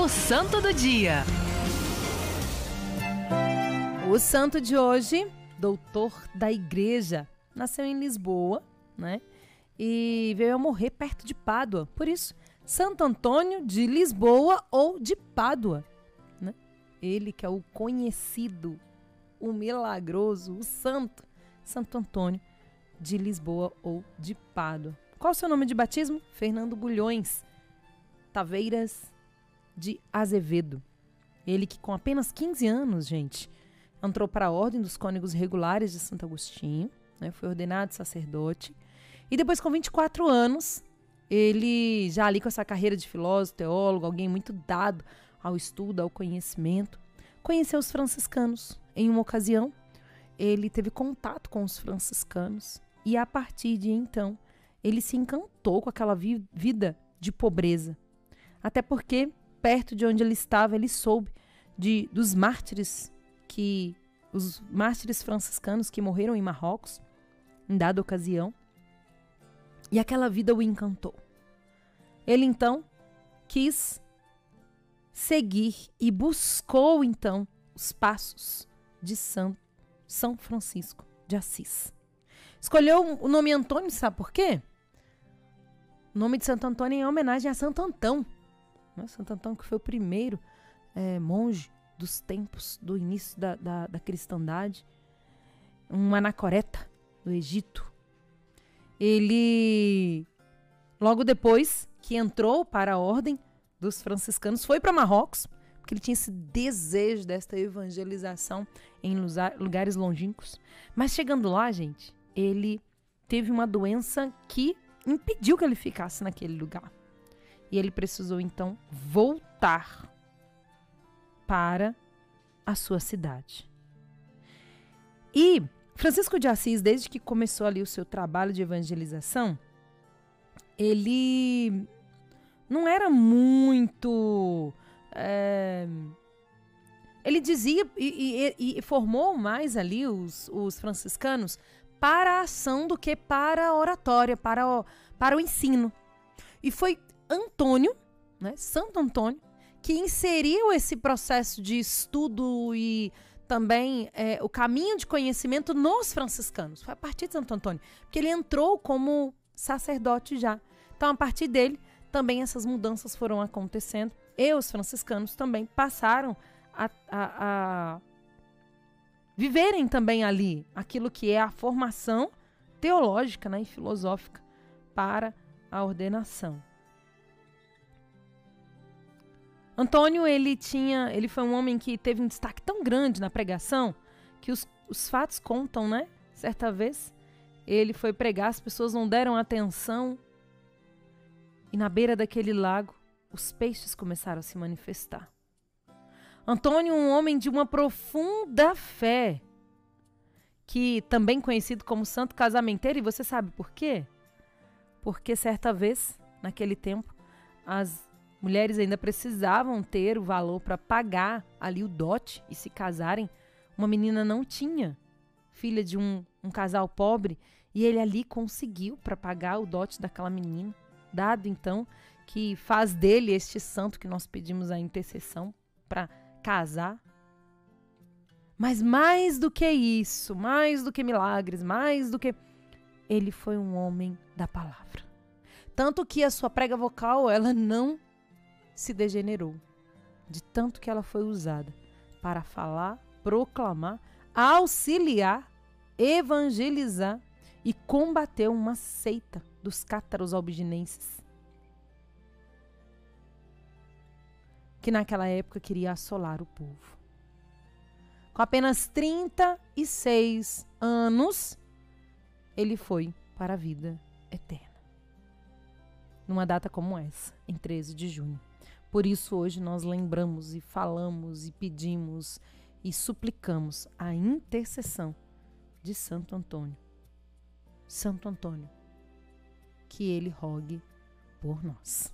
O Santo do Dia. O santo de hoje, doutor da igreja, nasceu em Lisboa, né? E veio a morrer perto de Pádua. Por isso, Santo Antônio de Lisboa ou de Pádua, né? Ele que é o conhecido, o milagroso, o santo, Santo Antônio de Lisboa ou de Pádua. Qual o seu nome de batismo? Fernando Bulhões Taveiras de Azevedo. Ele que com apenas 15 anos, gente, entrou para a Ordem dos Cônegos Regulares de Santo Agostinho, né, foi ordenado sacerdote, e depois com 24 anos, ele já ali com essa carreira de filósofo, teólogo, alguém muito dado ao estudo, ao conhecimento, conheceu os franciscanos. Em uma ocasião, ele teve contato com os franciscanos e a partir de então, ele se encantou com aquela vi vida de pobreza. Até porque, perto de onde ele estava, ele soube de, dos mártires que os mártires franciscanos que morreram em Marrocos, em dada ocasião, e aquela vida o encantou. Ele então quis seguir e buscou então os passos de São, São Francisco de Assis. Escolheu o nome Antônio, sabe por quê? O nome de Santo Antônio é em homenagem a Santo Antão. Né? Santo Antão que foi o primeiro é, monge dos tempos do início da, da, da cristandade, um anacoreta do Egito. Ele, logo depois que entrou para a ordem dos franciscanos, foi para Marrocos, porque ele tinha esse desejo desta evangelização em lugares longínquos. Mas chegando lá, gente, ele teve uma doença que impediu que ele ficasse naquele lugar. E ele precisou então voltar para a sua cidade. E Francisco de Assis, desde que começou ali o seu trabalho de evangelização, ele não era muito. É, ele dizia e, e, e, formou mais ali os, os franciscanos para a ação do que para a oratória, para o, para o ensino. E foi Antônio, né, Santo Antônio, que inseriu esse processo de estudo e também é, o caminho de conhecimento nos franciscanos. Foi a partir de Santo Antônio, porque ele entrou como sacerdote já. Então, a partir dele, também essas mudanças foram acontecendo. E os franciscanos também passaram a, a, a viverem também ali aquilo que é a formação teológica né, e filosófica para a ordenação. Antônio, ele tinha, ele foi um homem que teve um destaque tão grande na pregação que os, os fatos contam, né? Certa vez ele foi pregar, as pessoas não deram atenção e na beira daquele lago os peixes começaram a se manifestar. Antônio, um homem de uma profunda fé, que também conhecido como santo casamenteiro, e você sabe por quê? Porque certa vez, naquele tempo, as Mulheres ainda precisavam ter o valor para pagar ali o dote e se casarem. Uma menina não tinha, filha de um, um casal pobre, e ele ali conseguiu para pagar o dote daquela menina. Dado então que faz dele este santo que nós pedimos a intercessão para casar. Mas mais do que isso, mais do que milagres, mais do que. Ele foi um homem da palavra. Tanto que a sua prega vocal, ela não se degenerou, de tanto que ela foi usada para falar, proclamar, auxiliar, evangelizar e combater uma seita dos cátaros albinenses. Que naquela época queria assolar o povo. Com apenas 36 anos, ele foi para a vida eterna. Numa data como essa, em 13 de junho por isso, hoje nós lembramos e falamos e pedimos e suplicamos a intercessão de Santo Antônio. Santo Antônio, que ele rogue por nós.